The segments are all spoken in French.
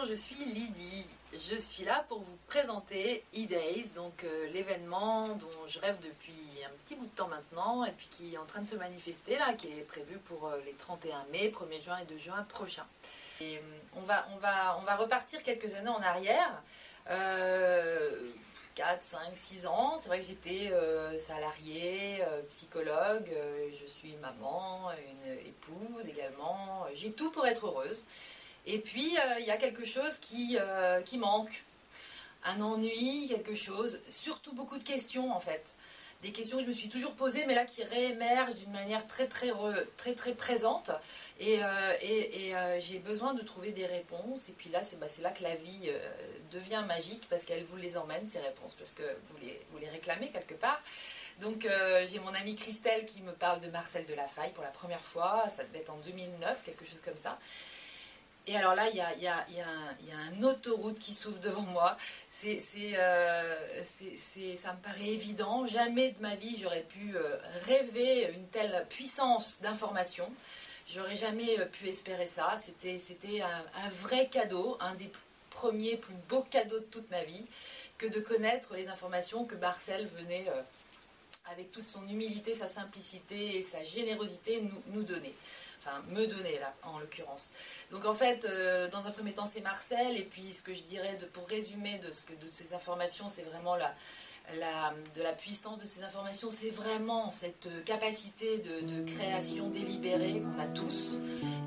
Bonjour, je suis Lydie. Je suis là pour vous présenter E-Days, donc euh, l'événement dont je rêve depuis un petit bout de temps maintenant et puis qui est en train de se manifester là, qui est prévu pour euh, les 31 mai, 1er juin et 2 juin prochains. Et, euh, on, va, on, va, on va repartir quelques années en arrière. 4, 5, 6 ans. C'est vrai que j'étais salariée, psychologue, je suis maman, une épouse également. J'ai tout pour être heureuse. Et puis, euh, il y a quelque chose qui, euh, qui manque. Un ennui, quelque chose, surtout beaucoup de questions en fait. Des questions que je me suis toujours posées, mais là qui réémergent d'une manière très très très très présente. Et, euh, j'ai besoin de trouver des réponses. Et puis là, c'est bah, là que la vie devient magique parce qu'elle vous les emmène, ces réponses, parce que vous les, vous les réclamez quelque part. Donc j'ai mon amie Christelle qui me parle de Marcel de la Faille pour la première fois. Ça devait être en 2009, quelque chose comme ça. Et alors là, il y a, y, a, y, a y a, un autoroute qui s'ouvre devant moi. Euh, ça me paraît évident. Jamais de ma vie, j'aurais pu euh, rêver une telle puissance d'information. J'aurais jamais euh, pu espérer ça. C'était, un, vrai cadeau, un des premiers, plus beaux cadeaux de toute ma vie, que de connaître les informations que Marcel venait, avec toute son humilité, sa simplicité et sa générosité, nous donner enfin me donner là en l'occurrence. Donc en fait, euh, dans un premier temps c'est Marcel, et puis ce que je dirais pour résumer de, ces informations, c'est vraiment de la puissance de ces informations, c'est vraiment cette capacité de, création délibérée qu'on a tous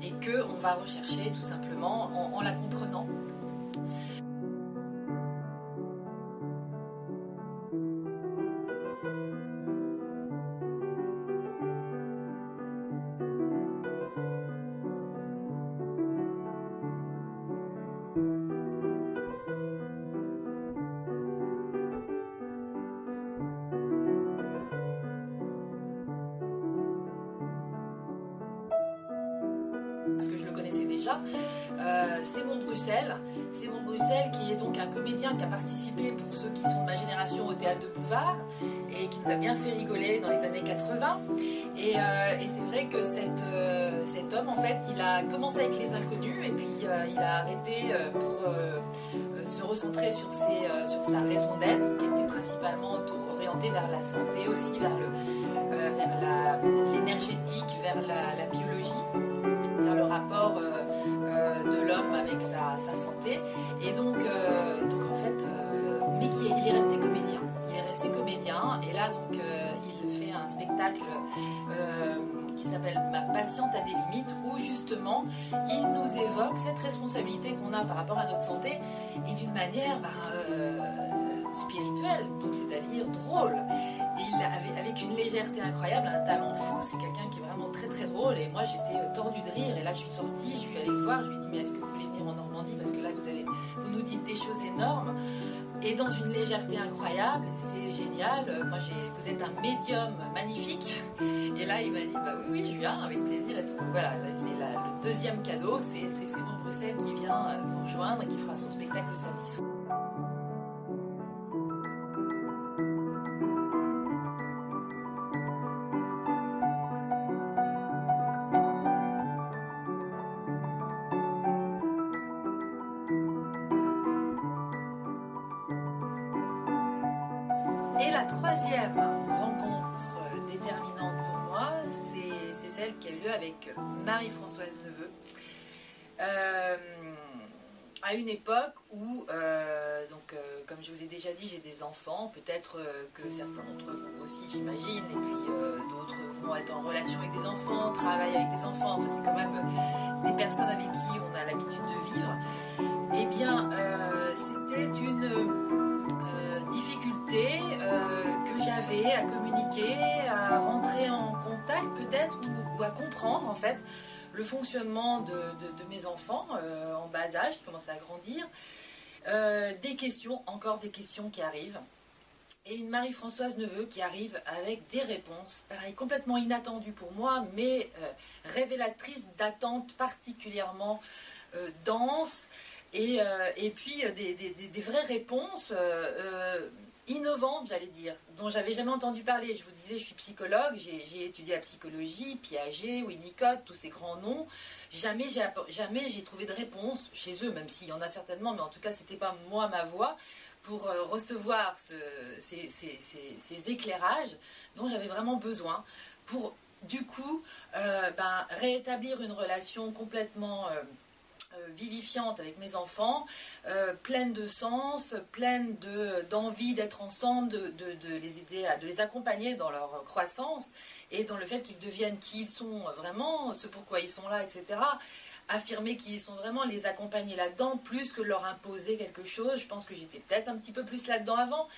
et que on va rechercher tout simplement en la comprenant. Euh, c'est mon Bruxelles. C'est mon Bruxelles qui est donc un comédien qui a participé, pour ceux qui sont de ma génération, au théâtre de Bouvard et qui nous a bien fait rigoler dans les années 80. Et, euh, et c'est vrai que euh, cet homme, en fait, il a commencé avec les inconnus et puis il a arrêté pour se recentrer sur, ses, sur sa raison d'être, qui était principalement orientée vers la santé, aussi vers le vers l'énergétique, vers la biologie le rapport euh, euh, de l'homme avec sa, santé. Et donc, euh, donc en fait, mais qui est, il est resté comédien. Il est resté comédien. Et là, donc, il fait un spectacle qui s'appelle Ma patiente a des limites, où justement il nous évoque cette responsabilité qu'on a par rapport à notre santé et d'une manière ben, spirituelle, donc c'est-à-dire drôle. Avec une légèreté incroyable, un talent fou, c'est quelqu'un qui est vraiment très très drôle. Et moi j'étais euh, tordue de rire. Et là je suis sortie, je suis allée le voir, je lui ai dit mais est-ce que vous voulez venir en Normandie? Parce que là vous, nous dites des choses énormes. Et dans une légèreté incroyable, c'est génial. Euh, moi vous êtes un médium magnifique. Et là il m'a dit bah oui, oui je avec plaisir et tout. Voilà, c'est le deuxième cadeau, c'est Simon Bruxelles qui vient euh, nous rejoindre et qui fera son spectacle le samedi soir. Et la troisième rencontre déterminante pour moi, c'est celle qui a eu lieu avec Marie-Françoise Neveu. Euh, à une époque où, euh, donc, euh, comme je vous ai déjà dit, j'ai des enfants, peut-être que certains d'entre vous aussi, j'imagine, et puis d'autres vont être en relation avec des enfants, travailler avec des enfants, enfin, c'est quand même des personnes avec qui on a l'habitude de vivre. Eh bien, c'était d'une communiquer, à rentrer en contact peut-être ou, à comprendre en fait le fonctionnement de, mes enfants euh, en bas âge qui commencent à grandir. Euh, des questions, encore des questions qui arrivent. Et une Marie-Françoise Neveu qui arrive avec des réponses, pareil, complètement inattendues pour moi, mais révélatrices d'attentes particulièrement denses. Et, et puis des, vraies réponses innovante, j'allais dire, dont j'avais jamais entendu parler. Je vous disais, je suis psychologue, j'ai étudié la psychologie, Piaget, Winnicott, tous ces grands noms. Jamais j'ai trouvé de réponse chez eux, même s'il y en a certainement, mais en tout cas, c'était pas moi ma voix pour euh, recevoir ces, éclairages dont j'avais vraiment besoin pour du coup euh, ben, rétablir une relation complètement euh, vivifiante avec mes enfants, euh, pleine de sens, pleine d'envie d'être ensemble, de, les aider, à, de les accompagner dans leur croissance et dans le fait qu'ils deviennent qui ils sont vraiment, ce pourquoi ils sont là, etc. Affirmer qui ils sont vraiment, les accompagner là-dedans, plus que leur imposer quelque chose. Je pense que j'étais peut-être un petit peu plus là-dedans avant.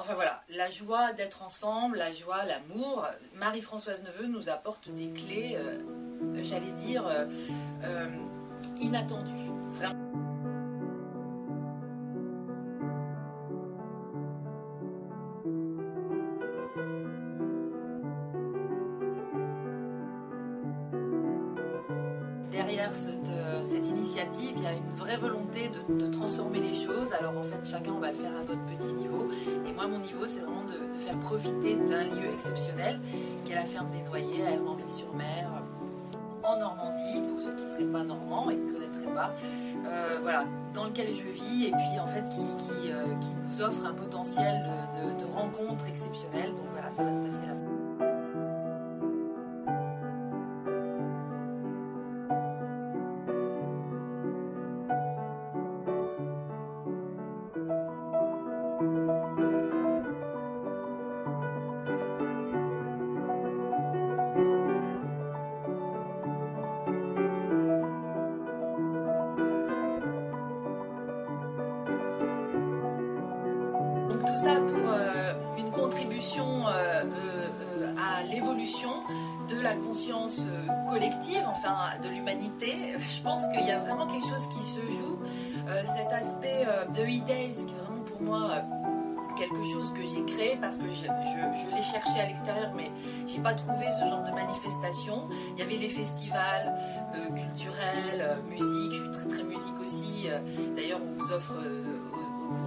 Enfin voilà, la joie d'être ensemble, la joie, l'amour. Marie-Françoise Neveu nous apporte des clés, euh, j'allais dire, inattendu. Derrière euh, cette, initiative, il y a une vraie volonté de, transformer les choses. Alors en fait, chacun on va le faire à notre petit niveau. Et moi, mon niveau, c'est vraiment de, faire profiter d'un lieu exceptionnel, qui est la ferme des Noyers à Hermanville-sur-Mer, Normandie, pour ceux qui ne seraient pas normands et ne connaîtraient pas, euh, voilà, dans lequel je vis et puis en fait euh, qui nous offre un potentiel de, de, de rencontres exceptionnelles. Donc voilà, ça va se passer là. Euh, une contribution euh, euh, à l'évolution de la conscience collective, enfin de l'humanité. Je pense qu'il y a vraiment quelque chose qui se joue. cet aspect de e-days qui est vraiment pour moi quelque chose que j'ai créé parce que je, l'ai cherché à l'extérieur, mais j'ai pas trouvé ce genre de manifestation. Il y avait les festivals culturels, musique, je suis très très musique aussi. D'ailleurs, on vous offre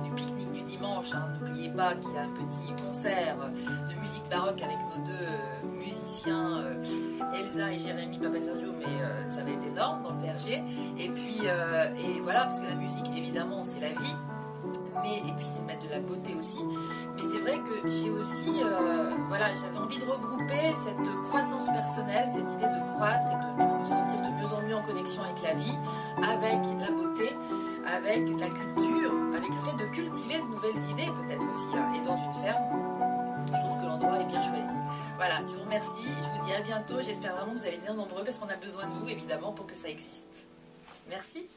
du pique-nique du dimanche, hein, n'oubliez pas qu'il y a un petit concert de musique baroque avec nos deux euh, musiciens, euh, Elsa et Jérémy Sergio, mais euh, ça va être énorme dans le verger. Et puis, et voilà, parce que la musique, évidemment, c'est la vie. Mais, et puis c'est mettre de la beauté aussi. Mais c'est vrai que j'ai aussi, voilà, j'avais envie de regrouper cette croissance personnelle, cette idée de croître et de, me sentir de mieux en mieux en connexion avec la vie, avec la beauté, avec la culture, avec le fait de cultiver de nouvelles idées peut-être aussi, hein, et dans une ferme. Je trouve que l'endroit est bien choisi. Voilà, je vous remercie, je vous dis à bientôt, j'espère vraiment que vous allez venir nombreux parce qu'on a besoin de vous évidemment pour que ça existe. Merci.